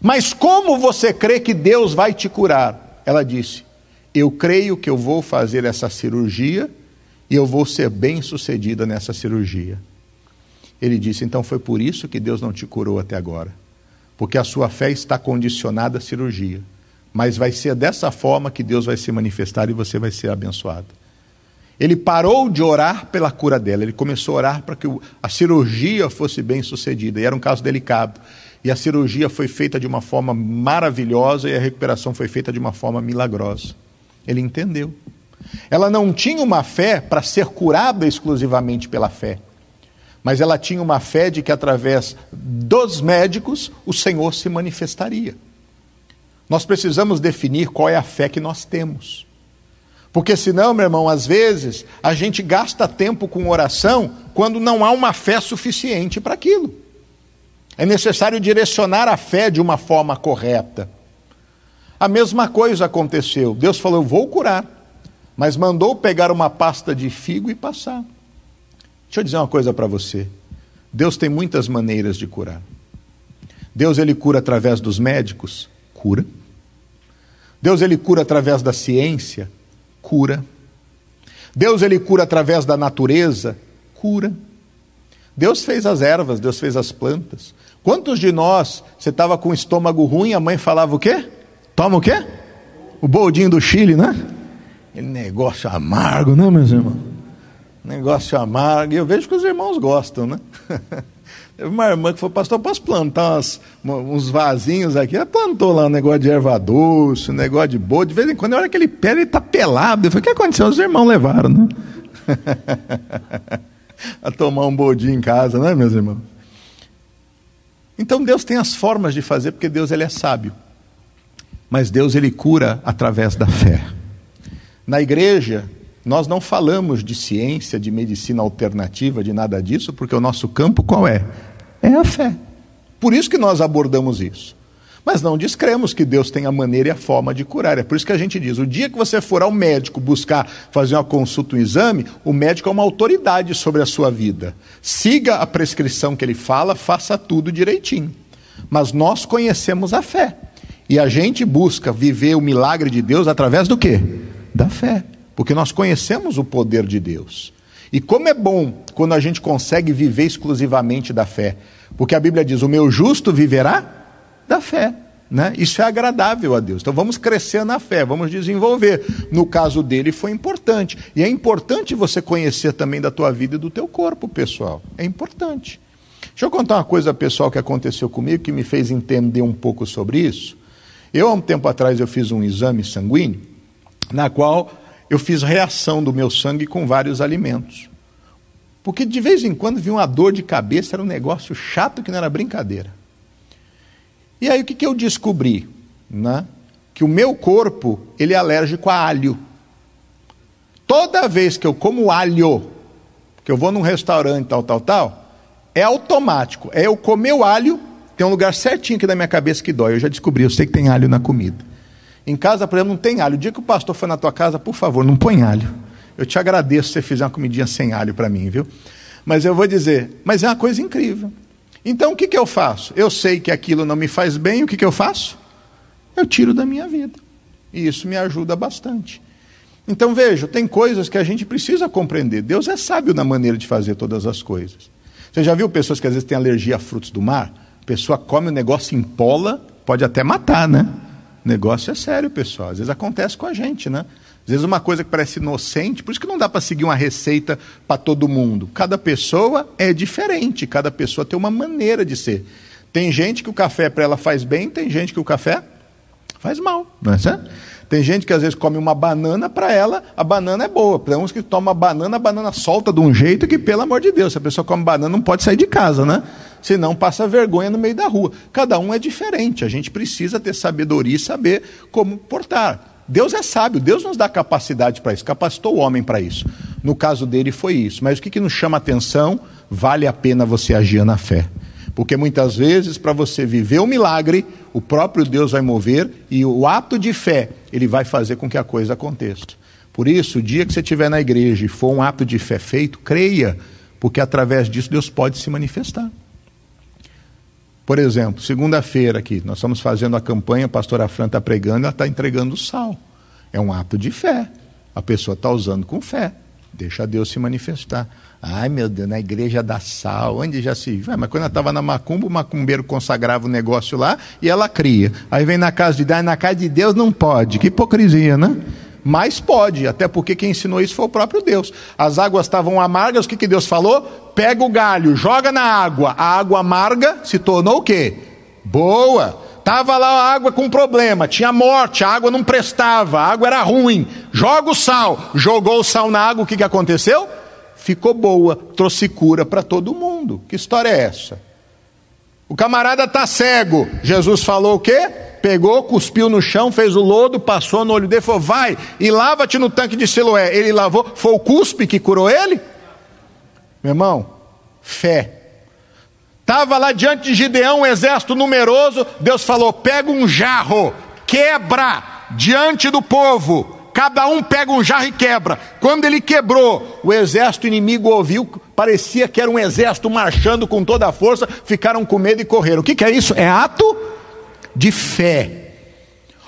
Mas como você crê que Deus vai te curar? Ela disse: Eu creio que eu vou fazer essa cirurgia e eu vou ser bem sucedida nessa cirurgia. Ele disse: Então foi por isso que Deus não te curou até agora. Porque a sua fé está condicionada à cirurgia. Mas vai ser dessa forma que Deus vai se manifestar e você vai ser abençoado. Ele parou de orar pela cura dela, ele começou a orar para que a cirurgia fosse bem sucedida, e era um caso delicado. E a cirurgia foi feita de uma forma maravilhosa e a recuperação foi feita de uma forma milagrosa. Ele entendeu. Ela não tinha uma fé para ser curada exclusivamente pela fé, mas ela tinha uma fé de que através dos médicos o Senhor se manifestaria. Nós precisamos definir qual é a fé que nós temos. Porque senão, meu irmão, às vezes a gente gasta tempo com oração quando não há uma fé suficiente para aquilo. É necessário direcionar a fé de uma forma correta. A mesma coisa aconteceu. Deus falou: Eu vou curar, mas mandou pegar uma pasta de figo e passar. Deixa eu dizer uma coisa para você. Deus tem muitas maneiras de curar. Deus ele cura através dos médicos, cura. Deus ele cura através da ciência, cura. Deus ele cura através da natureza, cura. Deus fez as ervas, Deus fez as plantas. Quantos de nós, você estava com o estômago ruim, a mãe falava o quê? Toma o quê? O boldinho do Chile, né? Aquele negócio amargo, né, meus irmãos? Negócio amargo. E eu vejo que os irmãos gostam, né? Teve uma irmã que falou, pastor, posso plantar umas, uns vasinhos aqui? Ela plantou lá um negócio de erva doce, um negócio de boa. De vez em quando, olha aquele pé, ele está pelado. Eu falei, o que aconteceu? Os irmãos levaram, né? a tomar um bodinho em casa, né, meus irmãos? Então Deus tem as formas de fazer, porque Deus ele é sábio. Mas Deus ele cura através da fé. Na igreja, nós não falamos de ciência, de medicina alternativa, de nada disso, porque o nosso campo qual é? É a fé. Por isso que nós abordamos isso. Mas não descremos que Deus tem a maneira e a forma de curar. É por isso que a gente diz: o dia que você for ao médico buscar fazer uma consulta, um exame, o médico é uma autoridade sobre a sua vida. Siga a prescrição que ele fala, faça tudo direitinho. Mas nós conhecemos a fé. E a gente busca viver o milagre de Deus através do quê? Da fé porque nós conhecemos o poder de Deus. E como é bom quando a gente consegue viver exclusivamente da fé, porque a Bíblia diz: o meu justo viverá da fé. Né? Isso é agradável a Deus. Então vamos crescer na fé, vamos desenvolver. No caso dele foi importante. E é importante você conhecer também da tua vida e do teu corpo, pessoal. É importante. Deixa eu contar uma coisa pessoal que aconteceu comigo que me fez entender um pouco sobre isso. Eu, há um tempo atrás, eu fiz um exame sanguíneo, na qual eu fiz reação do meu sangue com vários alimentos. Porque de vez em quando vinha uma dor de cabeça, era um negócio chato que não era brincadeira. E aí o que, que eu descobri? Né? Que o meu corpo, ele é alérgico a alho. Toda vez que eu como alho, que eu vou num restaurante, tal, tal, tal, é automático. É eu comer o alho, tem um lugar certinho aqui na minha cabeça que dói. Eu já descobri, eu sei que tem alho na comida. Em casa, por exemplo, não tem alho. O dia que o pastor for na tua casa, por favor, não põe alho. Eu te agradeço se você fizer uma comidinha sem alho para mim, viu? Mas eu vou dizer, mas é uma coisa incrível. Então o que, que eu faço? Eu sei que aquilo não me faz bem, o que, que eu faço? Eu tiro da minha vida. E isso me ajuda bastante. Então veja, tem coisas que a gente precisa compreender. Deus é sábio na maneira de fazer todas as coisas. Você já viu pessoas que às vezes têm alergia a frutos do mar? A pessoa come o negócio empola, pode até matar, né? Negócio é sério, pessoal. Às vezes acontece com a gente, né? Às vezes uma coisa que parece inocente, por isso que não dá para seguir uma receita para todo mundo. Cada pessoa é diferente, cada pessoa tem uma maneira de ser. Tem gente que o café para ela faz bem, tem gente que o café faz mal, não é certo? Tem gente que às vezes come uma banana, para ela a banana é boa. Tem uns que tomam banana, a banana solta de um jeito que, pelo amor de Deus, se a pessoa come banana não pode sair de casa, né? Senão passa vergonha no meio da rua. Cada um é diferente, a gente precisa ter sabedoria e saber como portar. Deus é sábio, Deus nos dá capacidade para isso, capacitou o homem para isso. No caso dele foi isso. Mas o que, que nos chama atenção? Vale a pena você agir na fé. Porque muitas vezes, para você viver o milagre, o próprio Deus vai mover e o ato de fé, ele vai fazer com que a coisa aconteça. Por isso, o dia que você estiver na igreja e for um ato de fé feito, creia, porque através disso Deus pode se manifestar. Por exemplo, segunda-feira aqui, nós estamos fazendo a campanha, a pastora Fran está pregando, ela está entregando sal. É um ato de fé. A pessoa está usando com fé. Deixa Deus se manifestar. Ai meu Deus, na igreja da sal, onde já se? Ah, mas quando ela estava na macumba, o macumbeiro consagrava o negócio lá e ela cria. Aí vem na casa de Deus, na casa de Deus não pode. Que hipocrisia, né? Mas pode, até porque quem ensinou isso foi o próprio Deus. As águas estavam amargas, o que, que Deus falou? Pega o galho, joga na água. A água amarga se tornou o quê? Boa. Tava lá a água com problema, tinha morte, a água não prestava, a água era ruim. Joga o sal, jogou o sal na água, o que, que aconteceu? ficou boa, trouxe cura para todo mundo. Que história é essa? O camarada está cego. Jesus falou o quê? Pegou, cuspiu no chão, fez o lodo, passou no olho dele, falou: vai e lava-te no tanque de Siloé. Ele lavou, foi o cuspe que curou ele? Meu irmão, fé. Estava lá diante de Gideão, um exército numeroso. Deus falou: pega um jarro, quebra diante do povo cada um pega um jarro e quebra. Quando ele quebrou, o exército inimigo ouviu, parecia que era um exército marchando com toda a força, ficaram com medo e correram. O que, que é isso? É ato de fé.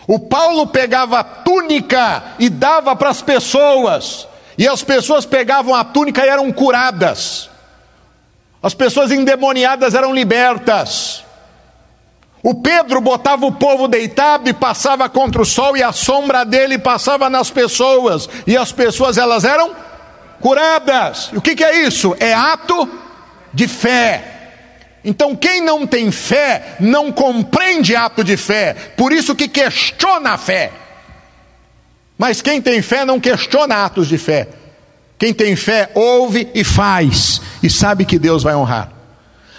O Paulo pegava a túnica e dava para as pessoas, e as pessoas pegavam a túnica e eram curadas, as pessoas endemoniadas eram libertas. O Pedro botava o povo deitado e passava contra o sol, e a sombra dele passava nas pessoas, e as pessoas elas eram curadas. E o que, que é isso? É ato de fé. Então, quem não tem fé não compreende ato de fé, por isso que questiona a fé. Mas quem tem fé não questiona atos de fé. Quem tem fé ouve e faz, e sabe que Deus vai honrar.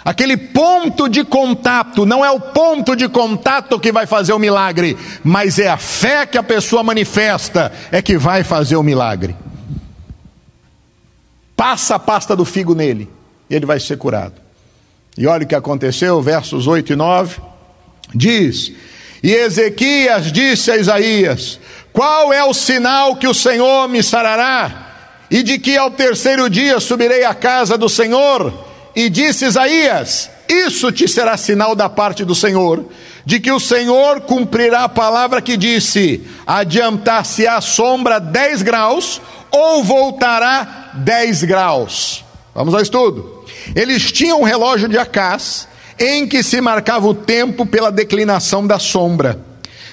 Aquele ponto de contato, não é o ponto de contato que vai fazer o milagre, mas é a fé que a pessoa manifesta é que vai fazer o milagre. Passa a pasta do figo nele, e ele vai ser curado. E olha o que aconteceu, versos 8 e 9. Diz: E Ezequias disse a Isaías: Qual é o sinal que o Senhor me sarará? E de que ao terceiro dia subirei à casa do Senhor? E disse Isaías: Isso te será sinal da parte do Senhor, de que o Senhor cumprirá a palavra que disse: Adiantar-se a sombra 10 graus, ou voltará 10 graus. Vamos ao estudo. Eles tinham um relógio de Acás, em que se marcava o tempo pela declinação da sombra.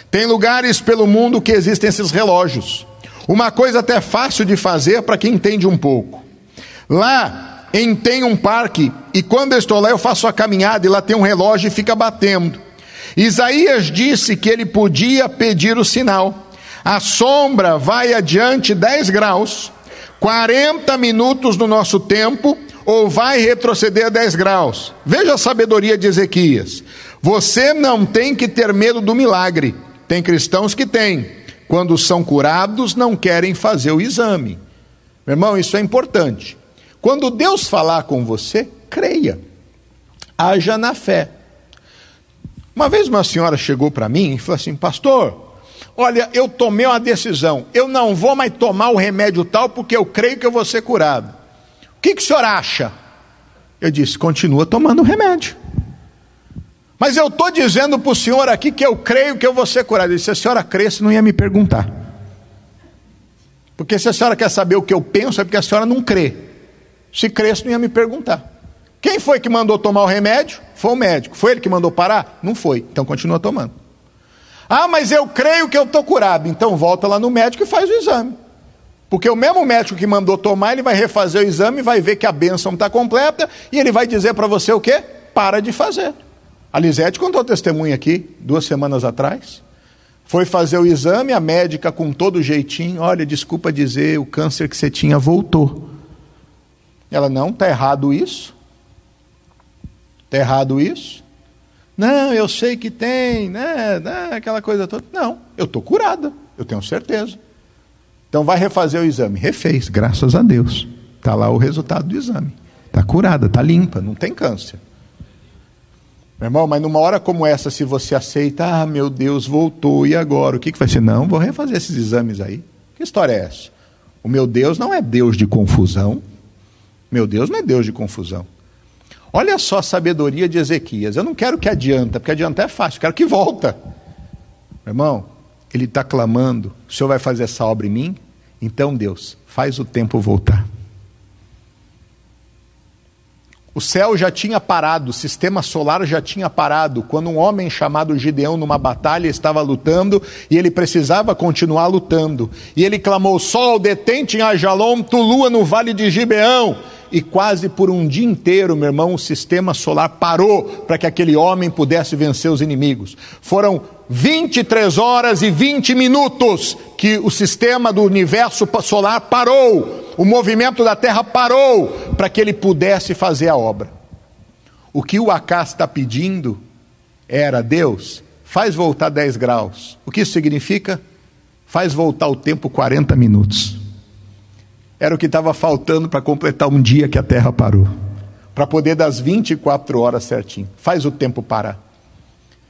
Tem lugares pelo mundo que existem esses relógios. Uma coisa até fácil de fazer para quem entende um pouco. Lá em tem um parque, e quando eu estou lá eu faço a caminhada e lá tem um relógio e fica batendo. Isaías disse que ele podia pedir o sinal. A sombra vai adiante 10 graus, 40 minutos do nosso tempo, ou vai retroceder 10 graus. Veja a sabedoria de Ezequias. Você não tem que ter medo do milagre. Tem cristãos que têm. Quando são curados, não querem fazer o exame. Meu irmão, isso é importante. Quando Deus falar com você, creia. Haja na fé. Uma vez uma senhora chegou para mim e falou assim: Pastor, olha, eu tomei uma decisão. Eu não vou mais tomar o remédio tal porque eu creio que eu vou ser curado. O que, que o senhor acha? Eu disse: Continua tomando o remédio. Mas eu estou dizendo para o senhor aqui que eu creio que eu vou ser curado. Se a senhora cresce, não ia me perguntar. Porque se a senhora quer saber o que eu penso, é porque a senhora não crê. Se cresce, não ia me perguntar. Quem foi que mandou tomar o remédio? Foi o médico. Foi ele que mandou parar? Não foi. Então continua tomando. Ah, mas eu creio que eu estou curado. Então volta lá no médico e faz o exame. Porque o mesmo médico que mandou tomar, ele vai refazer o exame, vai ver que a bênção está completa e ele vai dizer para você o quê? Para de fazer. A Lisete contou testemunho aqui, duas semanas atrás. Foi fazer o exame, a médica com todo jeitinho, olha, desculpa dizer, o câncer que você tinha voltou. Ela, não, está errado isso. Está errado isso. Não, eu sei que tem, né, né aquela coisa toda. Não, eu estou curada, eu tenho certeza. Então vai refazer o exame. Refez, graças a Deus. Está lá o resultado do exame. Está curada, está limpa, não tem câncer. Meu irmão, mas numa hora como essa, se você aceita, ah, meu Deus, voltou, e agora? O que, que vai ser? Não, vou refazer esses exames aí. Que história é essa? O meu Deus não é Deus de confusão. Meu Deus não é Deus de confusão. Olha só a sabedoria de Ezequias. Eu não quero que adianta, porque adianta é fácil, quero que volta. Meu irmão, ele está clamando: o Senhor vai fazer essa obra em mim? Então, Deus, faz o tempo voltar. O céu já tinha parado, o sistema solar já tinha parado, quando um homem chamado Gideão, numa batalha, estava lutando e ele precisava continuar lutando. E ele clamou: Sol, detente em Ajalom, tu lua no vale de Gibeão e quase por um dia inteiro, meu irmão, o sistema solar parou para que aquele homem pudesse vencer os inimigos. Foram 23 horas e 20 minutos que o sistema do universo solar parou, o movimento da Terra parou para que ele pudesse fazer a obra. O que o Acás está pedindo era: Deus, faz voltar 10 graus. O que isso significa? Faz voltar o tempo 40 minutos. Era o que estava faltando para completar um dia que a Terra parou. Para poder das 24 horas certinho. Faz o tempo parar.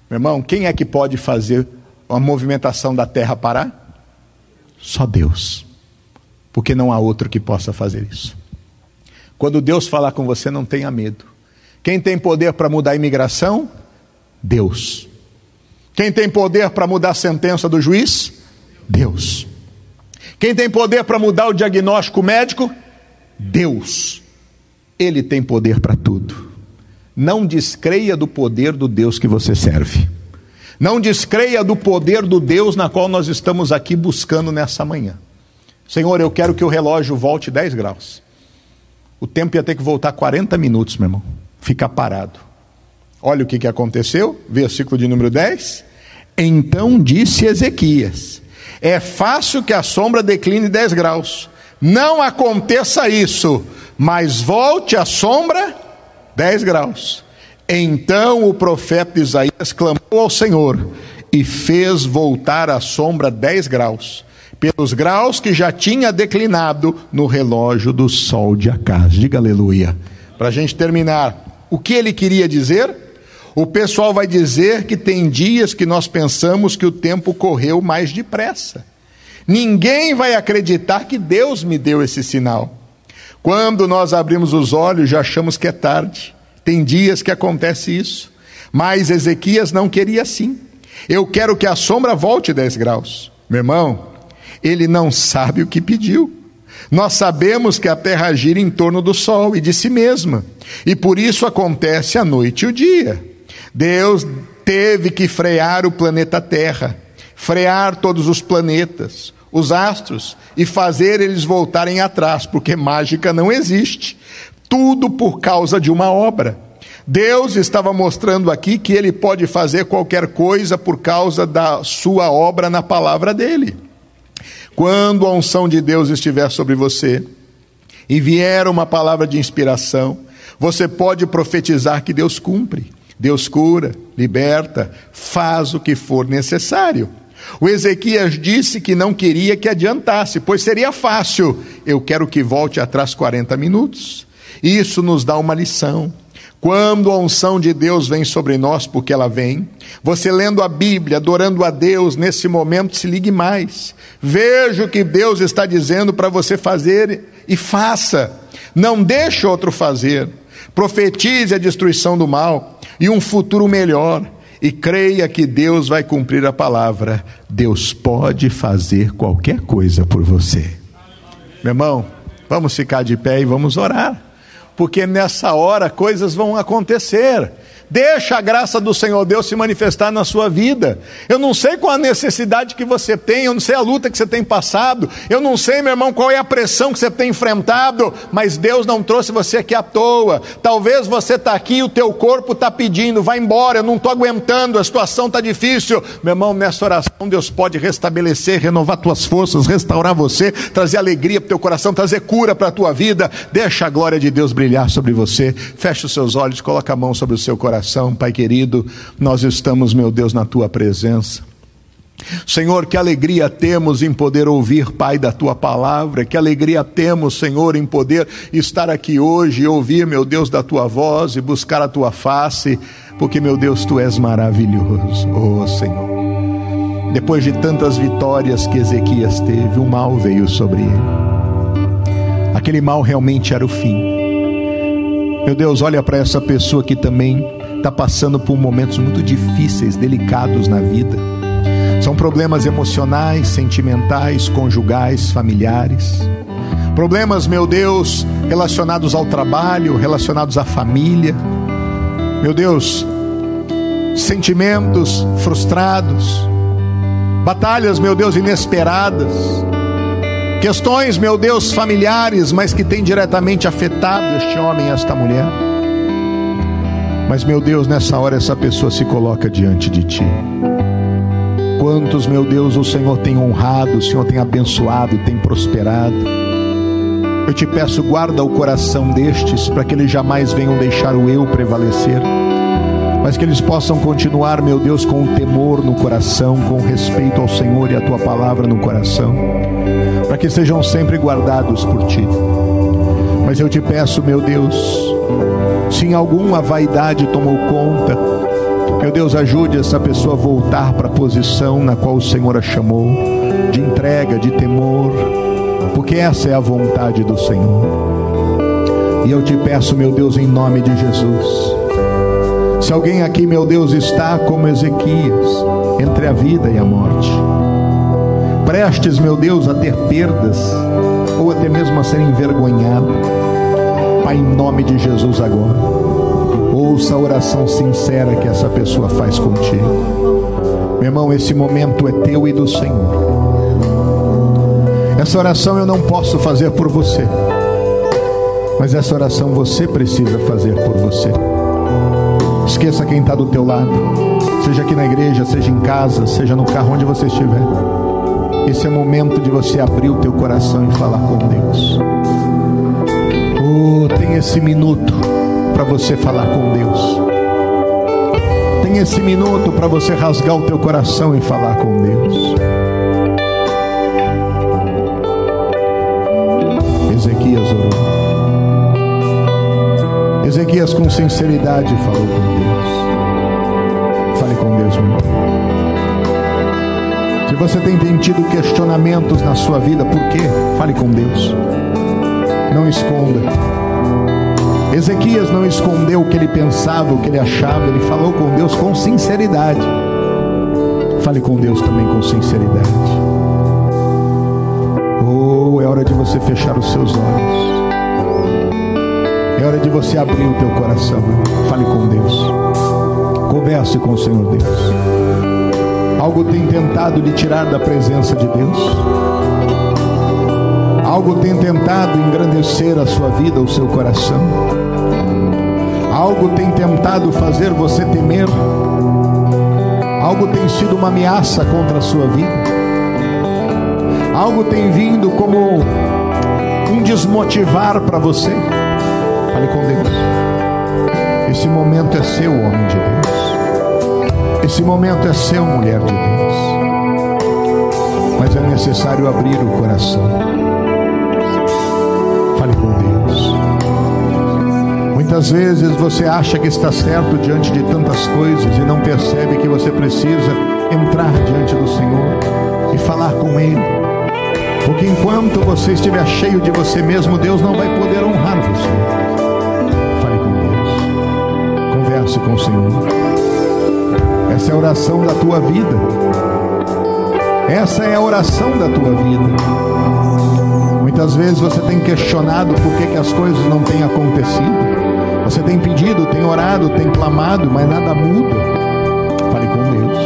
Meu irmão, quem é que pode fazer a movimentação da Terra parar? Só Deus. Porque não há outro que possa fazer isso. Quando Deus falar com você, não tenha medo. Quem tem poder para mudar a imigração? Deus. Quem tem poder para mudar a sentença do juiz? Deus. Quem tem poder para mudar o diagnóstico médico? Deus. Ele tem poder para tudo. Não descreia do poder do Deus que você serve. Não descreia do poder do Deus na qual nós estamos aqui buscando nessa manhã. Senhor, eu quero que o relógio volte 10 graus. O tempo ia ter que voltar 40 minutos, meu irmão. Fica parado. Olha o que, que aconteceu, versículo de número 10. Então disse Ezequias: é fácil que a sombra decline 10 graus. Não aconteça isso, mas volte a sombra 10 graus. Então o profeta Isaías clamou ao Senhor e fez voltar a sombra 10 graus, pelos graus que já tinha declinado no relógio do sol de Acás. Diga aleluia. Para a gente terminar, o que ele queria dizer? O pessoal vai dizer que tem dias que nós pensamos que o tempo correu mais depressa. Ninguém vai acreditar que Deus me deu esse sinal. Quando nós abrimos os olhos, já achamos que é tarde. Tem dias que acontece isso. Mas Ezequias não queria assim. Eu quero que a sombra volte 10 graus. Meu irmão, ele não sabe o que pediu. Nós sabemos que a terra gira em torno do sol e de si mesma, e por isso acontece a noite e o dia. Deus teve que frear o planeta Terra, frear todos os planetas, os astros e fazer eles voltarem atrás, porque mágica não existe. Tudo por causa de uma obra. Deus estava mostrando aqui que ele pode fazer qualquer coisa por causa da sua obra na palavra dele. Quando a unção de Deus estiver sobre você e vier uma palavra de inspiração, você pode profetizar que Deus cumpre. Deus cura, liberta, faz o que for necessário. O Ezequias disse que não queria que adiantasse, pois seria fácil. Eu quero que volte atrás 40 minutos. Isso nos dá uma lição. Quando a unção de Deus vem sobre nós, porque ela vem, você lendo a Bíblia, adorando a Deus, nesse momento se ligue mais. Veja o que Deus está dizendo para você fazer e faça. Não deixe outro fazer. Profetize a destruição do mal e um futuro melhor. E creia que Deus vai cumprir a palavra. Deus pode fazer qualquer coisa por você. Meu irmão, vamos ficar de pé e vamos orar. Porque nessa hora coisas vão acontecer. Deixa a graça do Senhor Deus se manifestar na sua vida. Eu não sei qual a necessidade que você tem, eu não sei a luta que você tem passado, eu não sei, meu irmão, qual é a pressão que você tem enfrentado, mas Deus não trouxe você aqui à toa. Talvez você está aqui e o teu corpo está pedindo, vai embora, eu não estou aguentando, a situação está difícil. Meu irmão, nessa oração Deus pode restabelecer, renovar tuas forças, restaurar você, trazer alegria para o teu coração, trazer cura para a tua vida. Deixa a glória de Deus brilhar sobre você. Feche os seus olhos, coloca a mão sobre o seu coração coração, Pai querido, nós estamos, meu Deus, na tua presença. Senhor, que alegria temos em poder ouvir, Pai, da tua palavra, que alegria temos, Senhor, em poder estar aqui hoje e ouvir, meu Deus, da tua voz e buscar a tua face, porque, meu Deus, tu és maravilhoso, oh Senhor. Depois de tantas vitórias que Ezequias teve, o mal veio sobre ele. Aquele mal realmente era o fim. Meu Deus, olha para essa pessoa que também está passando por momentos muito difíceis, delicados na vida. São problemas emocionais, sentimentais, conjugais, familiares. Problemas, meu Deus, relacionados ao trabalho, relacionados à família. Meu Deus, sentimentos frustrados, batalhas, meu Deus, inesperadas, questões, meu Deus, familiares, mas que têm diretamente afetado este homem e esta mulher. Mas, meu Deus, nessa hora essa pessoa se coloca diante de Ti. Quantos, meu Deus, o Senhor tem honrado, o Senhor tem abençoado, tem prosperado. Eu te peço, guarda o coração destes, para que eles jamais venham deixar o eu prevalecer, mas que eles possam continuar, meu Deus, com o temor no coração, com respeito ao Senhor e a tua palavra no coração, para que sejam sempre guardados por ti. Mas eu te peço, meu Deus, se em alguma vaidade tomou conta, meu Deus, ajude essa pessoa a voltar para a posição na qual o Senhor a chamou, de entrega, de temor, porque essa é a vontade do Senhor. E eu te peço, meu Deus, em nome de Jesus. Se alguém aqui, meu Deus, está como Ezequias, entre a vida e a morte, prestes, meu Deus, a ter perdas, ou até mesmo a ser envergonhado, Pai, em nome de Jesus agora. Ouça a oração sincera que essa pessoa faz contigo. Meu irmão, esse momento é teu e do Senhor. Essa oração eu não posso fazer por você, mas essa oração você precisa fazer por você. Esqueça quem está do teu lado, seja aqui na igreja, seja em casa, seja no carro, onde você estiver. Esse é o momento de você abrir o teu coração e falar com Deus. Tem esse minuto para você falar com Deus. Tem esse minuto para você rasgar o teu coração e falar com Deus. Ezequias orou. Ezequias com sinceridade falou com Deus. Fale com Deus, meu irmão. Se você tem tido questionamentos na sua vida, por quê? Fale com Deus não esconda. Ezequias não escondeu o que ele pensava, o que ele achava, ele falou com Deus com sinceridade. Fale com Deus também com sinceridade. Oh, é hora de você fechar os seus olhos. É hora de você abrir o teu coração. Fale com Deus. Converse com o Senhor Deus. Algo tem tentado lhe tirar da presença de Deus Algo tem tentado engrandecer a sua vida, o seu coração. Algo tem tentado fazer você temer. Algo tem sido uma ameaça contra a sua vida. Algo tem vindo como um desmotivar para você. Fale com Deus. Esse momento é seu, homem de Deus. Esse momento é seu, mulher de Deus. Mas é necessário abrir o coração. Com Deus. Muitas vezes você acha que está certo diante de tantas coisas e não percebe que você precisa entrar diante do Senhor e falar com Ele porque enquanto você estiver cheio de você mesmo, Deus não vai poder honrar você. Fale com Deus. Converse com o Senhor. Essa é a oração da tua vida. Essa é a oração da tua vida. Muitas vezes você tem questionado por que, que as coisas não têm acontecido. Você tem pedido, tem orado, tem clamado, mas nada muda. Fale com Deus.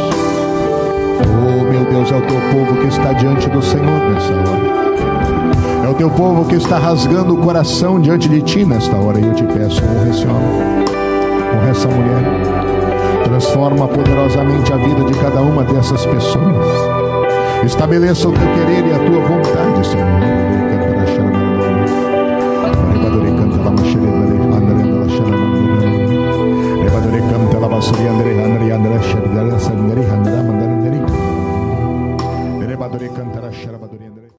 Oh, meu Deus, é o teu povo que está diante do Senhor nessa hora. É o teu povo que está rasgando o coração diante de ti nesta hora. E eu te peço, honra esse homem, honra essa mulher. Transforma poderosamente a vida de cada uma dessas pessoas. Estabeleça o teu querer e a tua vontade, Senhor. Suryandri Handri Handri Shadgarya Sandri Handram